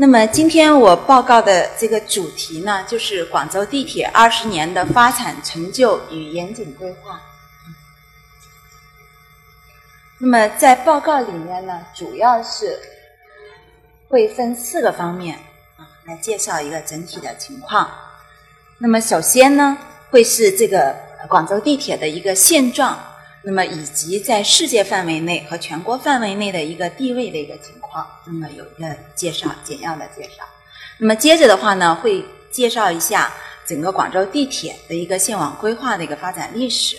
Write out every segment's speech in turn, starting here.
那么今天我报告的这个主题呢，就是广州地铁二十年的发展成就与严谨规划。那么在报告里面呢，主要是会分四个方面啊来介绍一个整体的情况。那么首先呢，会是这个广州地铁的一个现状。那么以及在世界范围内和全国范围内的一个地位的一个情况，好那么有一个介绍，简要的介绍。那么接着的话呢，会介绍一下整个广州地铁的一个线网规划的一个发展历史。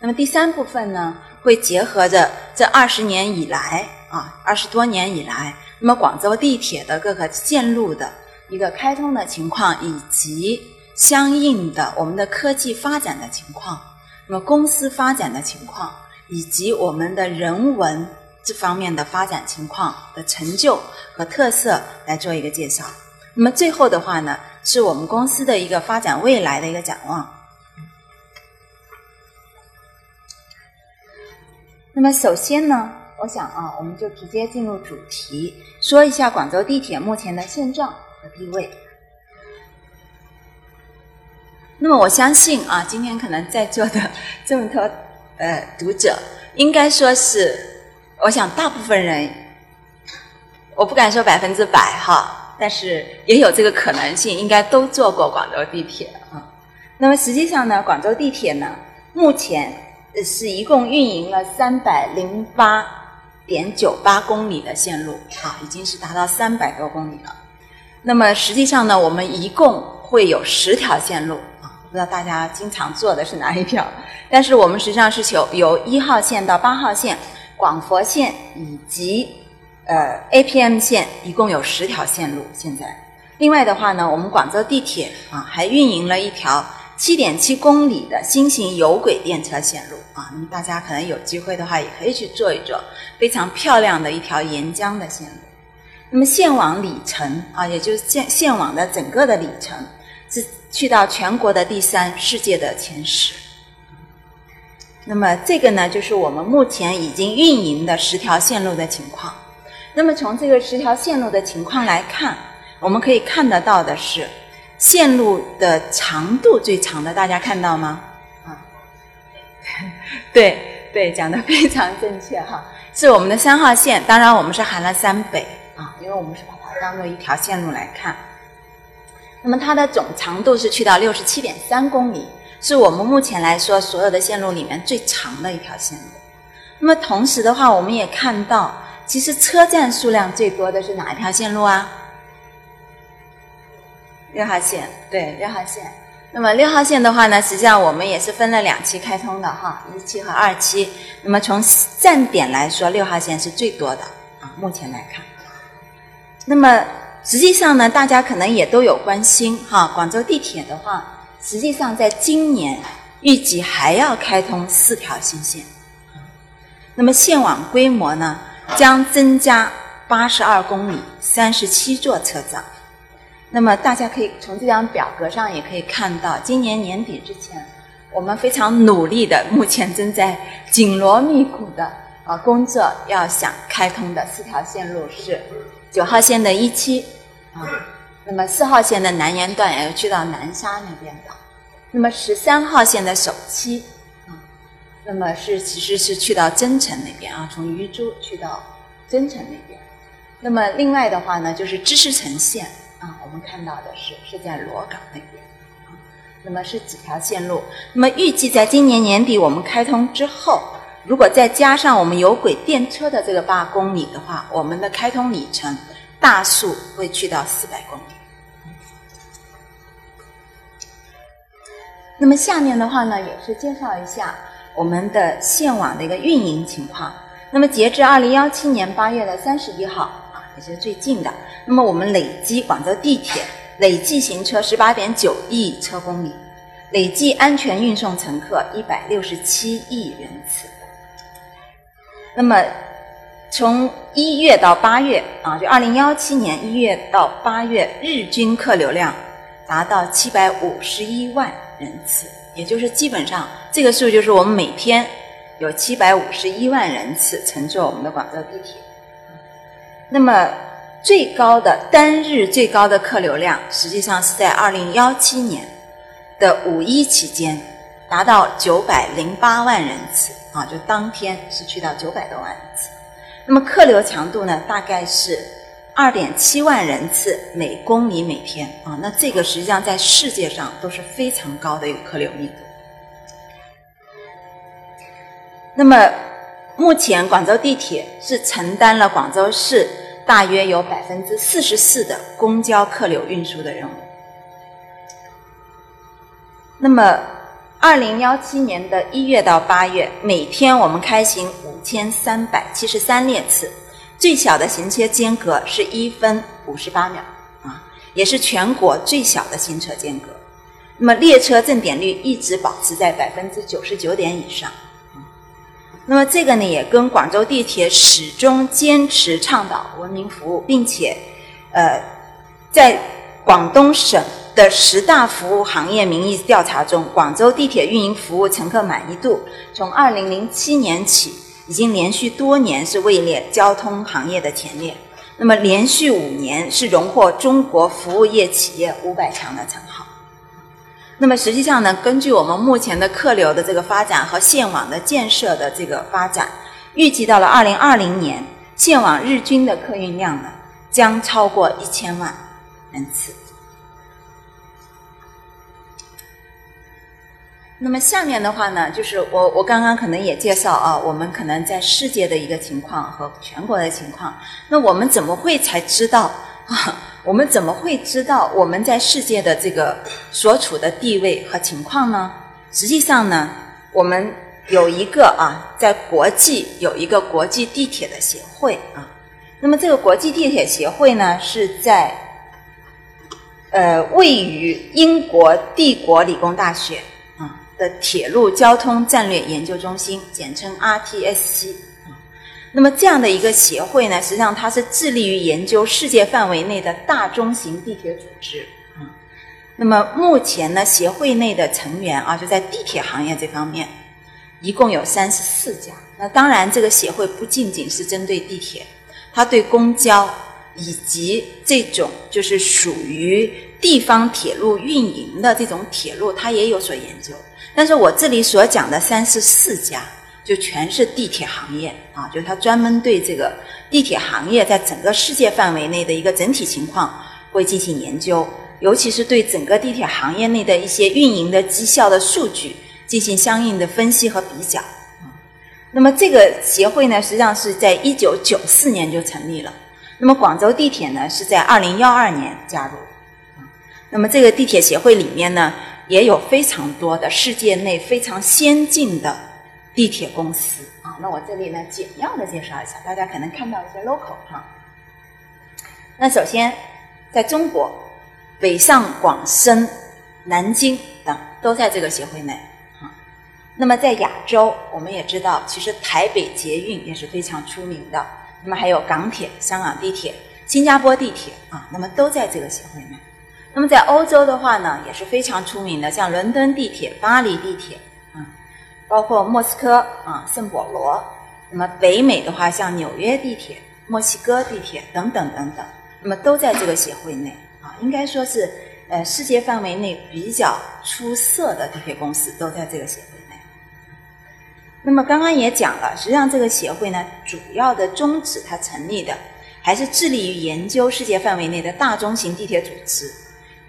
那么第三部分呢，会结合着这二十年以来啊，二十多年以来，那么广州地铁的各个线路的一个开通的情况，以及相应的我们的科技发展的情况。那么公司发展的情况，以及我们的人文这方面的发展情况的成就和特色来做一个介绍。那么最后的话呢，是我们公司的一个发展未来的一个展望。那么首先呢，我想啊，我们就直接进入主题，说一下广州地铁目前的现状和地位。那么我相信啊，今天可能在座的 这么多呃读者，应该说是，我想大部分人，我不敢说百分之百哈，但是也有这个可能性，应该都坐过广州地铁啊。那么实际上呢，广州地铁呢，目前是一共运营了三百零八点九八公里的线路啊，已经是达到三百多公里了。那么实际上呢，我们一共会有十条线路啊。不知道大家经常坐的是哪一条？但是我们实际上是由由一号线到八号线、广佛线以及呃 APM 线，一共有十条线路。现在，另外的话呢，我们广州地铁啊还运营了一条七点七公里的新型有轨电车线路啊。那么大家可能有机会的话，也可以去坐一坐，非常漂亮的一条沿江的线路。那么线网里程啊，也就是线线网的整个的里程。是去到全国的第三，世界的前十。那么这个呢，就是我们目前已经运营的十条线路的情况。那么从这个十条线路的情况来看，我们可以看得到的是，线路的长度最长的，大家看到吗？啊，对对，讲的 非常正确哈，是我们的三号线。当然，我们是含了三北啊，因为我们是把它当做一条线路来看。那么它的总长度是去到六十七点三公里，是我们目前来说所有的线路里面最长的一条线路。那么同时的话，我们也看到，其实车站数量最多的是哪一条线路啊？六号线，对，六号线。那么六号线的话呢，实际上我们也是分了两期开通的哈，一期和二期。那么从站点来说，六号线是最多的啊，目前来看。那么。实际上呢，大家可能也都有关心哈。广州地铁的话，实际上在今年预计还要开通四条新线，那么线网规模呢将增加八十二公里，三十七座车站。那么大家可以从这张表格上也可以看到，今年年底之前，我们非常努力的，目前正在紧锣密鼓的啊工作，要想开通的四条线路是九号线的一期。啊，那么四号线的南延段也要去到南沙那边的，那么十三号线的首期啊，那么是其实是去到增城那边啊，从余珠去到增城那边。那么另外的话呢，就是知识城线啊，我们看到的是是在罗岗那边啊，那么是几条线路？那么预计在今年年底我们开通之后，如果再加上我们有轨电车的这个八公里的话，我们的开通里程。大数会去到四百公里。那么下面的话呢，也是介绍一下我们的线网的一个运营情况。那么截至二零幺七年八月的三十一号啊，也是最近的。那么我们累计广州地铁累计行车十八点九亿车公里，累计安全运送乘客一百六十七亿人次。那么。从一月到八月啊，就二零幺七年一月到八月，日均客流量达到七百五十一万人次，也就是基本上这个数就是我们每天有七百五十一万人次乘坐我们的广州地铁。那么最高的单日最高的客流量，实际上是在二零幺七年的五一期间，达到九百零八万人次啊，就当天是去到九百多万。那么客流强度呢，大概是二点七万人次每公里每天啊，那这个实际上在世界上都是非常高的一个客流密度。那么，目前广州地铁是承担了广州市大约有百分之四十四的公交客流运输的任务。那么，二零幺七年的一月到八月，每天我们开行五千三百七十三列次，最小的行车间隔是一分五十八秒啊，也是全国最小的行车间隔。那么，列车正点率一直保持在百分之九十九点以上。那么这个呢，也跟广州地铁始终坚持倡导文明服务，并且，呃，在广东省的十大服务行业民意调查中，广州地铁运营服务乘客满意度从二零零七年起，已经连续多年是位列交通行业的前列。那么连续五年是荣获中国服务业企业五百强的称号。那么实际上呢，根据我们目前的客流的这个发展和线网的建设的这个发展，预计到了二零二零年，线网日均的客运量呢将超过一千万人次。那么下面的话呢，就是我我刚刚可能也介绍啊，我们可能在世界的一个情况和全国的情况，那我们怎么会才知道 啊？我们怎么会知道我们在世界的这个所处的地位和情况呢？实际上呢，我们有一个啊，在国际有一个国际地铁的协会啊。那么这个国际地铁协会呢，是在呃位于英国帝国理工大学的铁路交通战略研究中心，简称 RTSC。那么这样的一个协会呢，实际上它是致力于研究世界范围内的大中型地铁组织。那么目前呢，协会内的成员啊，就在地铁行业这方面，一共有三十四家。那当然，这个协会不仅仅是针对地铁，它对公交以及这种就是属于地方铁路运营的这种铁路，它也有所研究。但是我这里所讲的三十四家。就全是地铁行业啊，就是它专门对这个地铁行业在整个世界范围内的一个整体情况会进行研究，尤其是对整个地铁行业内的一些运营的绩效的数据进行相应的分析和比较。那么这个协会呢，实际上是在一九九四年就成立了。那么广州地铁呢，是在二零幺二年加入。那么这个地铁协会里面呢，也有非常多的世界内非常先进的。地铁公司啊，那我这里呢简要的介绍一下，大家可能看到一些 local 哈。那首先，在中国，北上广深、南京等都在这个协会内啊。那么在亚洲，我们也知道，其实台北捷运也是非常出名的。那么还有港铁、香港地铁、新加坡地铁啊，那么都在这个协会内。那么在欧洲的话呢，也是非常出名的，像伦敦地铁、巴黎地铁啊。包括莫斯科啊、圣保罗，那么北美的话，像纽约地铁、墨西哥地铁等等等等，那么都在这个协会内啊，应该说是呃世界范围内比较出色的地铁公司都在这个协会。那么刚刚也讲了，实际上这个协会呢，主要的宗旨它成立的还是致力于研究世界范围内的大中型地铁组织，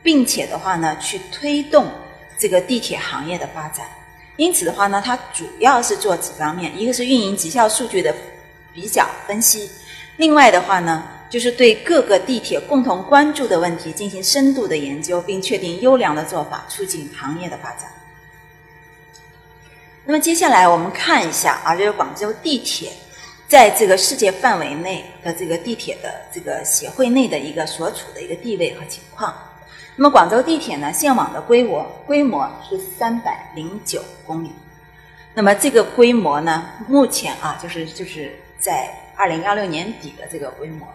并且的话呢，去推动这个地铁行业的发展。因此的话呢，它主要是做几方面，一个是运营绩效数据的比较分析，另外的话呢，就是对各个地铁共同关注的问题进行深度的研究，并确定优良的做法，促进行业的发展。那么接下来我们看一下啊，就是广州地铁在这个世界范围内的这个地铁的这个协会内的一个所处的一个地位和情况。那么广州地铁呢，线网的规模规模是三百零九公里。那么这个规模呢，目前啊，就是就是在二零幺六年底的这个规模，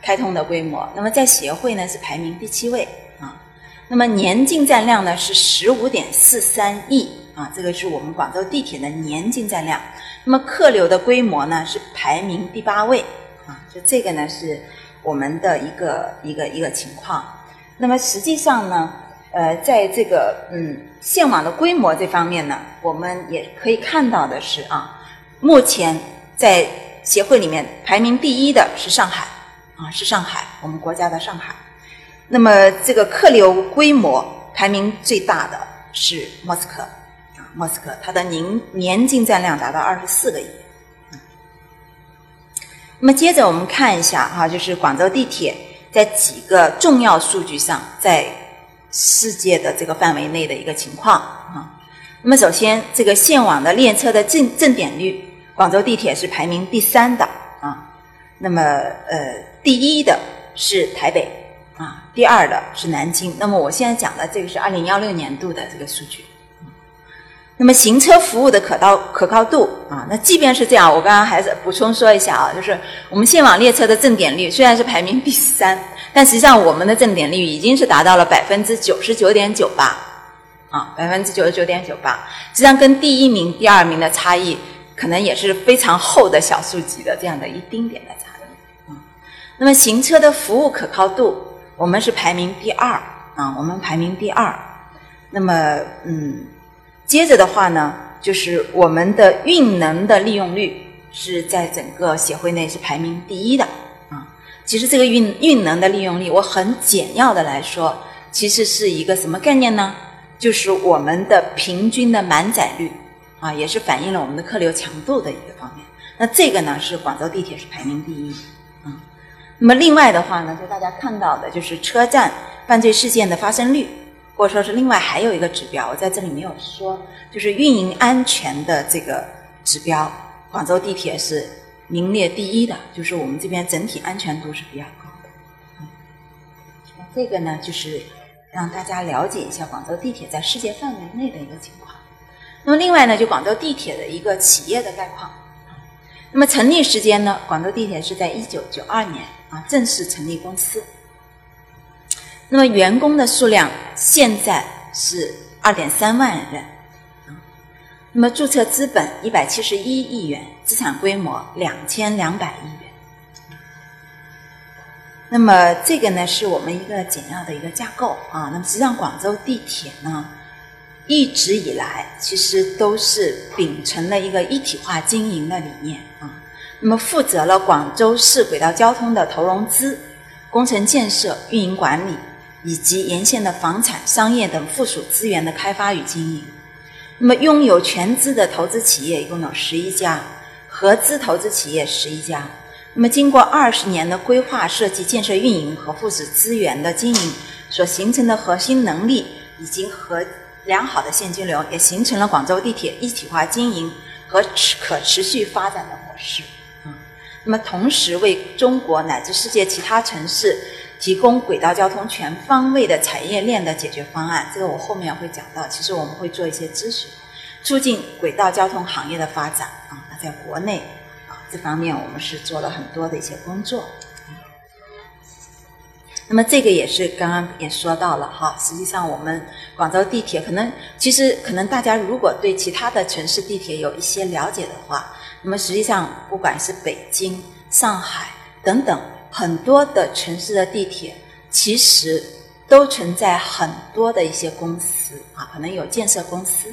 开通的规模。那么在协会呢是排名第七位啊。那么年进站量呢是十五点四三亿啊，这个是我们广州地铁的年进站量。那么客流的规模呢是排名第八位啊，就这个呢是。我们的一个一个一个情况。那么实际上呢，呃，在这个嗯线网的规模这方面呢，我们也可以看到的是啊，目前在协会里面排名第一的是上海啊，是上海，我们国家的上海。那么这个客流规模排名最大的是莫斯科，莫斯科它的年年进站量达到二十四个亿。那么接着我们看一下哈，就是广州地铁在几个重要数据上在世界的这个范围内的一个情况啊。那么首先，这个线网的列车的正正点率，广州地铁是排名第三的啊。那么呃，第一的是台北啊，第二的是南京。那么我现在讲的这个是二零幺六年度的这个数据。那么行车服务的可到可靠度啊，那即便是这样，我刚刚还是补充说一下啊，就是我们线网列车的正点率虽然是排名第三，但实际上我们的正点率已经是达到了百分之九十九点九八啊，百分之九十九点九八，实际上跟第一名、第二名的差异可能也是非常厚的小数级的这样的一丁点的差异啊。那么行车的服务可靠度，我们是排名第二啊，我们排名第二。那么嗯。接着的话呢，就是我们的运能的利用率是在整个协会内是排名第一的啊。其实这个运运能的利用率，我很简要的来说，其实是一个什么概念呢？就是我们的平均的满载率啊，也是反映了我们的客流强度的一个方面。那这个呢，是广州地铁是排名第一啊。那么另外的话呢，就大家看到的就是车站犯罪事件的发生率。或者说是另外还有一个指标，我在这里没有说，就是运营安全的这个指标，广州地铁是名列第一的，就是我们这边整体安全度是比较高的。嗯，这个呢，就是让大家了解一下广州地铁在世界范围内的一个情况。那么另外呢，就广州地铁的一个企业的概况。那么成立时间呢，广州地铁是在一九九二年啊正式成立公司。那么员工的数量现在是二点三万人，那么注册资本一百七十一亿元，资产规模两千两百亿元。那么这个呢，是我们一个简要的一个架构啊。那么实际上，广州地铁呢，一直以来其实都是秉承了一个一体化经营的理念啊。那么负责了广州市轨道交通的投融资、工程建设、运营管理。以及沿线的房产、商业等附属资源的开发与经营。那么，拥有全资的投资企业一共有十一家，合资投资企业十一家。那么，经过二十年的规划、设计、建设、运营和附属资源的经营所形成的核心能力，以及和良好的现金流，也形成了广州地铁一体化经营和持可持续发展的模式。啊，那么同时为中国乃至世界其他城市。提供轨道交通全方位的产业链的解决方案，这个我后面会讲到。其实我们会做一些咨询，促进轨道交通行业的发展啊。那在国内啊这方面，我们是做了很多的一些工作。那么这个也是刚刚也说到了哈。实际上，我们广州地铁可能其实可能大家如果对其他的城市地铁有一些了解的话，那么实际上不管是北京、上海等等。很多的城市的地铁其实都存在很多的一些公司啊，可能有建设公司、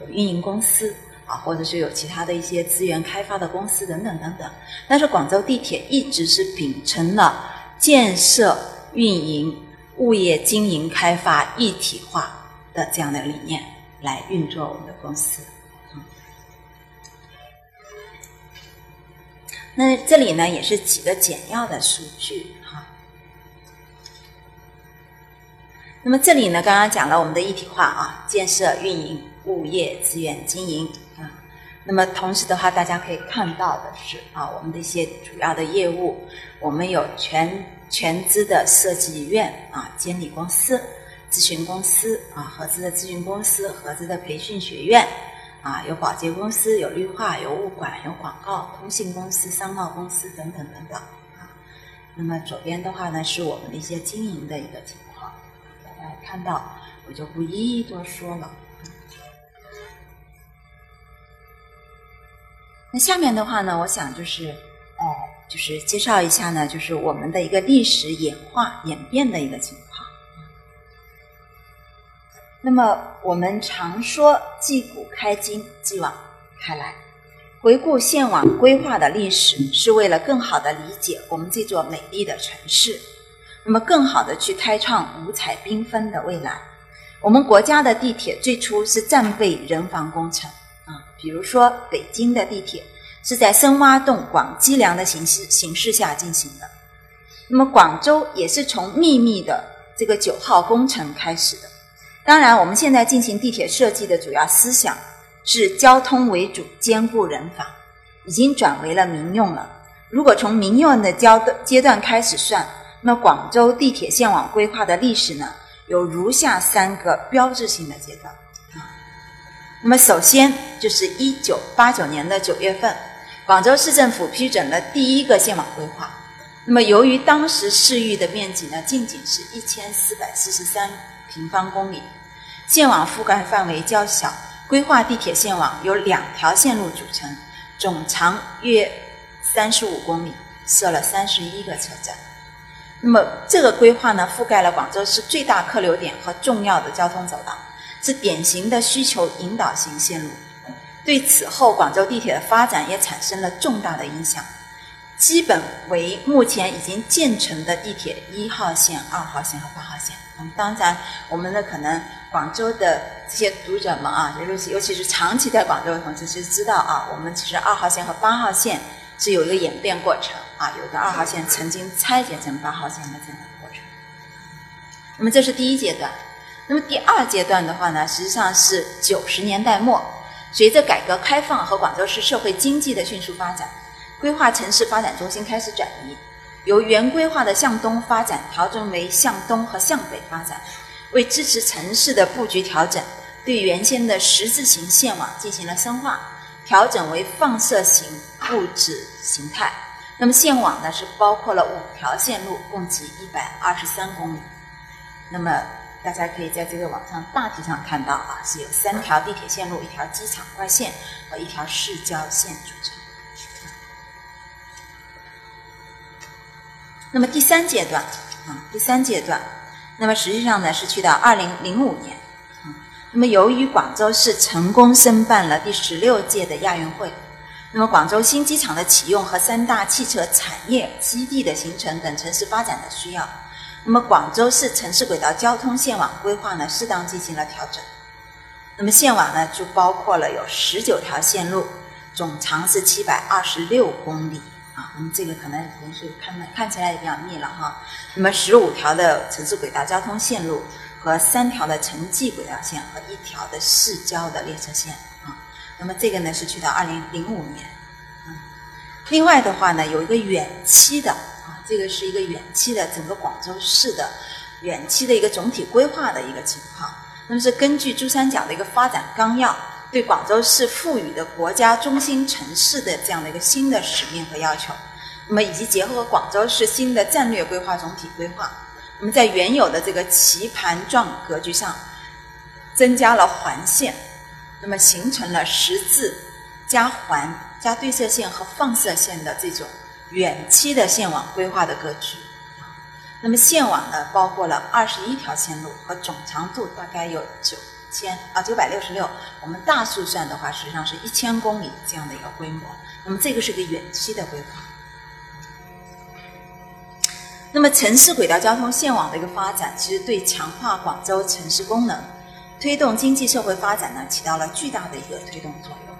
有运营公司啊，或者是有其他的一些资源开发的公司等等等等。但是广州地铁一直是秉承了建设、运营、物业经营、开发一体化的这样的理念来运作我们的公司。那这里呢，也是几个简要的数据哈。那么这里呢，刚刚讲了我们的一体化啊，建设、运营、物业资源经营啊。那么同时的话，大家可以看到的是啊，我们的一些主要的业务，我们有全全资的设计院啊、监理公司、咨询公司啊、合资的咨询公司、合资的培训学院。啊，有保洁公司，有绿化，有物管，有广告、通信公司、商贸公司等等等等。啊，那么左边的话呢，是我们的一些经营的一个情况，大家看到，我就不一一多说了。那下面的话呢，我想就是，呃，就是介绍一下呢，就是我们的一个历史演化演变的一个情况。那么我们常说“继古开今，继往开来”，回顾县网规划的历史，是为了更好的理解我们这座美丽的城市，那么更好的去开创五彩缤纷的未来。我们国家的地铁最初是战备人防工程。啊，比如说北京的地铁是在深挖洞、广积粮的形式形式下进行的。那么广州也是从秘密的这个九号工程开始的。当然，我们现在进行地铁设计的主要思想是交通为主，兼顾人防，已经转为了民用了。如果从民用的交阶段开始算，那广州地铁线网规划的历史呢，有如下三个标志性的阶段。那么，首先就是一九八九年的九月份，广州市政府批准了第一个线网规划。那么，由于当时市域的面积呢，仅仅是一千四百四十三平方公里，线网覆盖范围较小，规划地铁线网由两条线路组成，总长约三十五公里，设了三十一个车站。那么，这个规划呢，覆盖了广州市最大客流点和重要的交通走廊。是典型的需求引导型线路，对此后广州地铁的发展也产生了重大的影响。基本为目前已经建成的地铁一号线、二号线和八号线。那嗯，当然，我们的可能广州的这些读者们啊，尤其尤其是长期在广州的同志，其实知道啊，我们其实二号线和八号线是有一个演变过程啊，有的二号线曾经拆解成八号线的这样的过程。那么，这是第一阶段。那么第二阶段的话呢，实际上是九十年代末，随着改革开放和广州市社会经济的迅速发展，规划城市发展中心开始转移，由原规划的向东发展调整为向东和向北发展。为支持城市的布局调整，对原先的十字形线网进行了深化，调整为放射型布置形态。那么线网呢是包括了五条线路，共计一百二十三公里。那么大家可以在这个网上大体上看到啊，是有三条地铁线路、一条机场快线和一条市郊线组成。那么第三阶段啊，第三阶段，那么实际上呢是去到二零零五年。那么由于广州市成功申办了第十六届的亚运会，那么广州新机场的启用和三大汽车产业基地的形成等城市发展的需要。那么广州市城市轨道交通线网规划呢，适当进行了调整。那么线网呢，就包括了有十九条线路，总长是七百二十六公里啊。那么这个可能人是看看起来也比较密了哈。那么十五条的城市轨道交通线路和三条的城际轨道线和一条的市郊的列车线啊。那么这个呢是去到二零零五年。嗯，另外的话呢，有一个远期的啊。这个是一个远期的整个广州市的远期的一个总体规划的一个情况。那么是根据珠三角的一个发展纲要，对广州市赋予的国家中心城市的这样的一个新的使命和要求。那么以及结合广州市新的战略规划总体规划，那么在原有的这个棋盘状格局上，增加了环线，那么形成了十字加环加对射线和放射线的这种。远期的线网规划的格局，那么线网呢，包括了二十一条线路和总长度大概有九千啊九百六十六，我们大数算的话，实际上是一千公里这样的一个规模。那么这个是个远期的规划。那么城市轨道交通线网的一个发展，其实对强化广州城市功能、推动经济社会发展呢，起到了巨大的一个推动作用。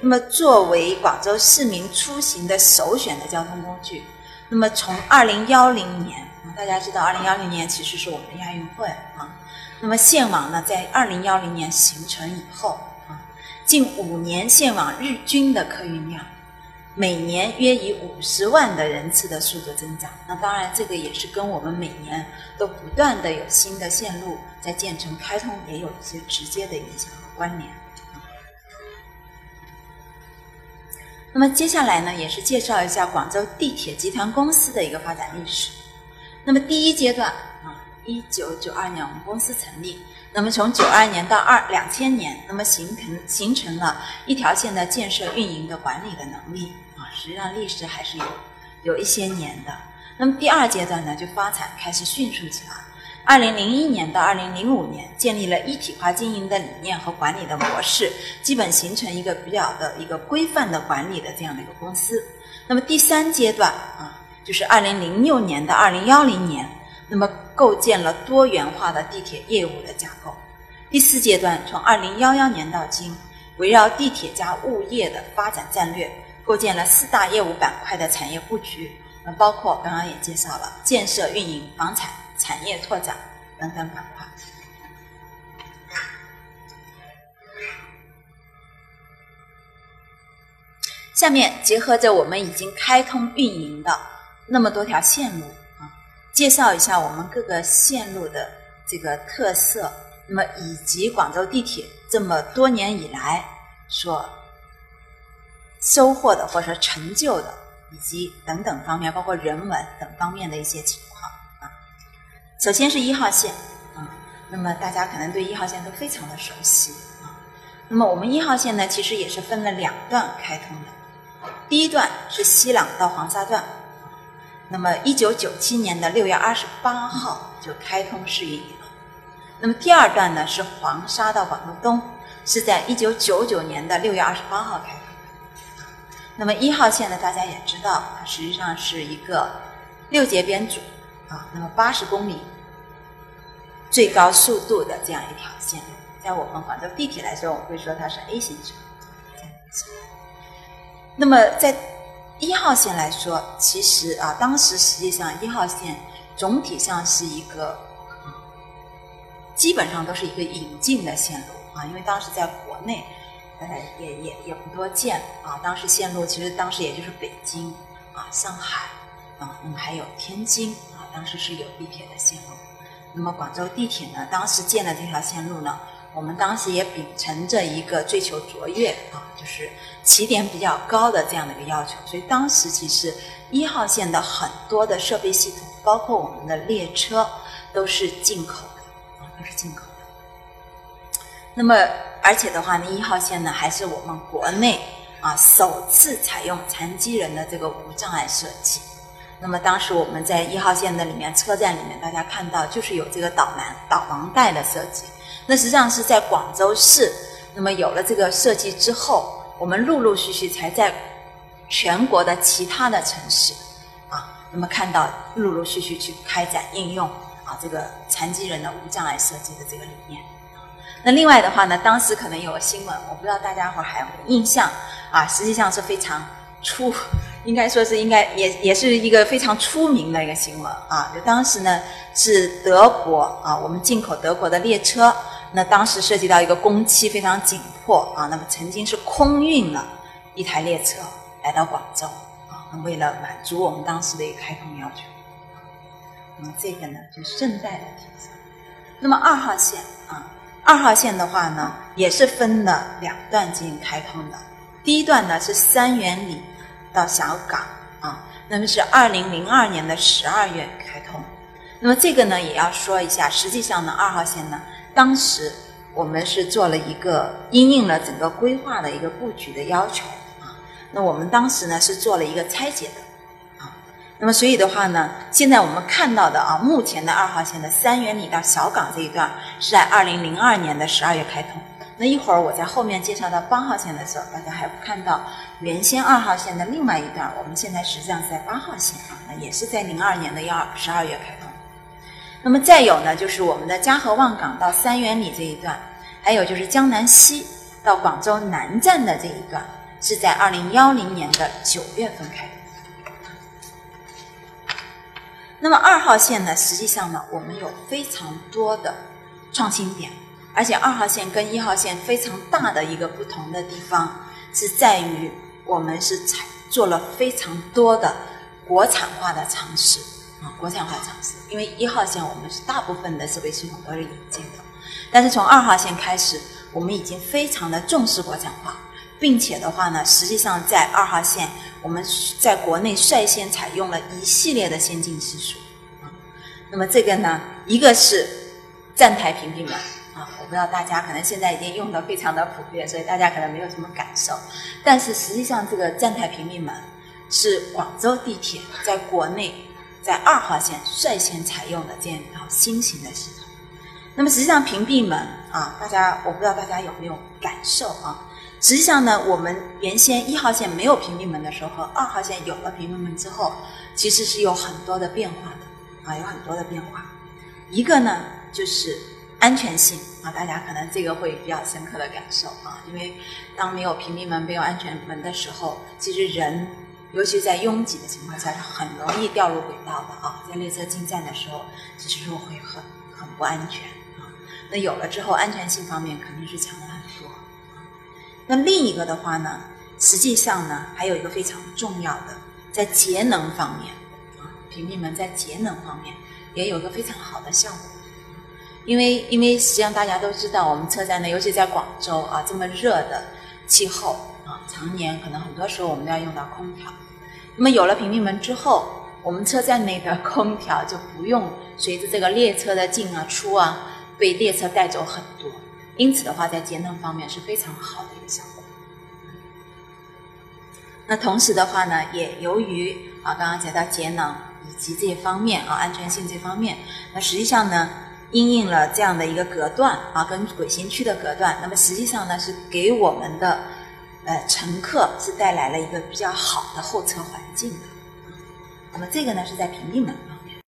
那么，作为广州市民出行的首选的交通工具，那么从二零幺零年，大家知道二零幺零年其实是我们的亚运会啊。那么线网呢，在二零幺零年形成以后啊，近五年线网日均的客运量，每年约以五十万的人次的速度增长。那当然，这个也是跟我们每年都不断的有新的线路在建成开通，也有一些直接的影响和关联。那么接下来呢，也是介绍一下广州地铁集团公司的一个发展历史。那么第一阶段，一九九二年我们公司成立，那么从九二年到二两千年，那么形成形成了一条线的建设、运营的管理的能力啊，实际上历史还是有有一些年的。那么第二阶段呢，就发展开始迅速起来。二零零一年到二零零五年，建立了一体化经营的理念和管理的模式，基本形成一个比较的一个规范的管理的这样的一个公司。那么第三阶段啊，就是二零零六年到二零幺零年，那么构建了多元化的地铁业务的架构。第四阶段从二零幺幺年到今，围绕地铁加物业的发展战略，构建了四大业务板块的产业布局。那包括刚刚也介绍了建设、运营、房产、产业拓展等等板块。下面结合着我们已经开通运营的那么多条线路，介绍一下我们各个线路的这个特色，那么以及广州地铁这么多年以来所收获的或者说成就的。以及等等方面，包括人文等方面的一些情况啊。首先是一号线啊，那么大家可能对一号线都非常的熟悉啊。那么我们一号线呢，其实也是分了两段开通的。第一段是西朗到黄沙段，那么一九九七年的六月二十八号就开通试运营了。那么第二段呢是黄沙到广州东，是在一九九九年的六月二十八号开通。那么一号线呢，大家也知道，它实际上是一个六节编组啊，那么八十公里最高速度的这样一条线，在我们广州地铁来说，我们会说它是 A 型车。那么在一号线来说，其实啊，当时实际上一号线总体上是一个基本上都是一个引进的线路啊，因为当时在国内。呃，也也也不多见啊。当时线路其实当时也就是北京啊、上海啊，那么还有天津啊，当时是有地铁的线路。那么广州地铁呢，当时建的这条线路呢，我们当时也秉承着一个追求卓越啊，就是起点比较高的这样的一个要求。所以当时其实一号线的很多的设备系统，包括我们的列车，都是进口的啊，都是进口的。那么。而且的话呢，一号线呢还是我们国内啊首次采用残疾人的这个无障碍设计。那么当时我们在一号线的里面车站里面，大家看到就是有这个导盲导盲带的设计。那实际上是在广州市，那么有了这个设计之后，我们陆陆续续才在全国的其他的城市啊，那么看到陆陆续续去开展应用啊这个残疾人的无障碍设计的这个理念。那另外的话呢，当时可能有个新闻，我不知道大家伙还有没有印象啊？实际上是非常出，应该说是应该也也是一个非常出名的一个新闻啊。就当时呢是德国啊，我们进口德国的列车，那当时涉及到一个工期非常紧迫啊，那么曾经是空运了一台列车来到广州啊，那为了满足我们当时的一个开通要求，那么这个呢就顺带的提下。那么二号线啊。二号线的话呢，也是分了两段进行开通的。第一段呢是三元里到小港啊，那么是二零零二年的十二月开通。那么这个呢也要说一下，实际上呢二号线呢，当时我们是做了一个因应了整个规划的一个布局的要求啊。那我们当时呢是做了一个拆解的啊。那么，所以的话呢，现在我们看到的啊，目前的二号线的三元里到小港这一段是在二零零二年的十二月开通。那一会儿我在后面介绍到八号线的时候，大家还看到原先二号线的另外一段，我们现在实际上在八号线啊，那也是在零二年的幺十二月开通。那么再有呢，就是我们的嘉禾望港到三元里这一段，还有就是江南西到广州南站的这一段，是在二零幺零年的九月份开通。那么二号线呢，实际上呢，我们有非常多的创新点，而且二号线跟一号线非常大的一个不同的地方，是在于我们是采做了非常多的国产化的尝试国产化尝试。因为一号线我们是大部分的设备系统都是引进的，但是从二号线开始，我们已经非常的重视国产化，并且的话呢，实际上在二号线。我们在国内率先采用了一系列的先进技术啊，那么这个呢，一个是站台屏蔽门啊，我不知道大家可能现在已经用的非常的普遍，所以大家可能没有什么感受。但是实际上，这个站台屏蔽门是广州地铁在国内在二号线率先采用的这样一套新型的系统。那么实际上屏蔽门啊，大家我不知道大家有没有感受啊？实际上呢，我们原先一号线没有屏蔽门的时候，和二号线有了屏蔽门之后，其实是有很多的变化的啊，有很多的变化。一个呢就是安全性啊，大家可能这个会比较深刻的感受啊，因为当没有屏蔽门、没有安全门的时候，其实人尤其在拥挤的情况下是很容易掉入轨道的啊，在列车进站的时候，其实是会很很不安全啊。那有了之后，安全性方面肯定是强了很多。那另一个的话呢，实际上呢，还有一个非常重要的，在节能方面啊，屏蔽门在节能方面也有个非常好的效果。因为因为实际上大家都知道，我们车站呢，尤其在广州啊这么热的气候啊，常年可能很多时候我们都要用到空调。那么有了屏蔽门之后，我们车站内的空调就不用随着这个列车的进啊出啊。被列车带走很多，因此的话，在节能方面是非常好的一个效果。那同时的话呢，也由于啊，刚刚讲到节能以及这方面啊，安全性这方面，那实际上呢，因应了这样的一个隔断啊，跟轨行区的隔断，那么实际上呢，是给我们的呃乘客是带来了一个比较好的候车环境的。那么这个呢，是在屏蔽门。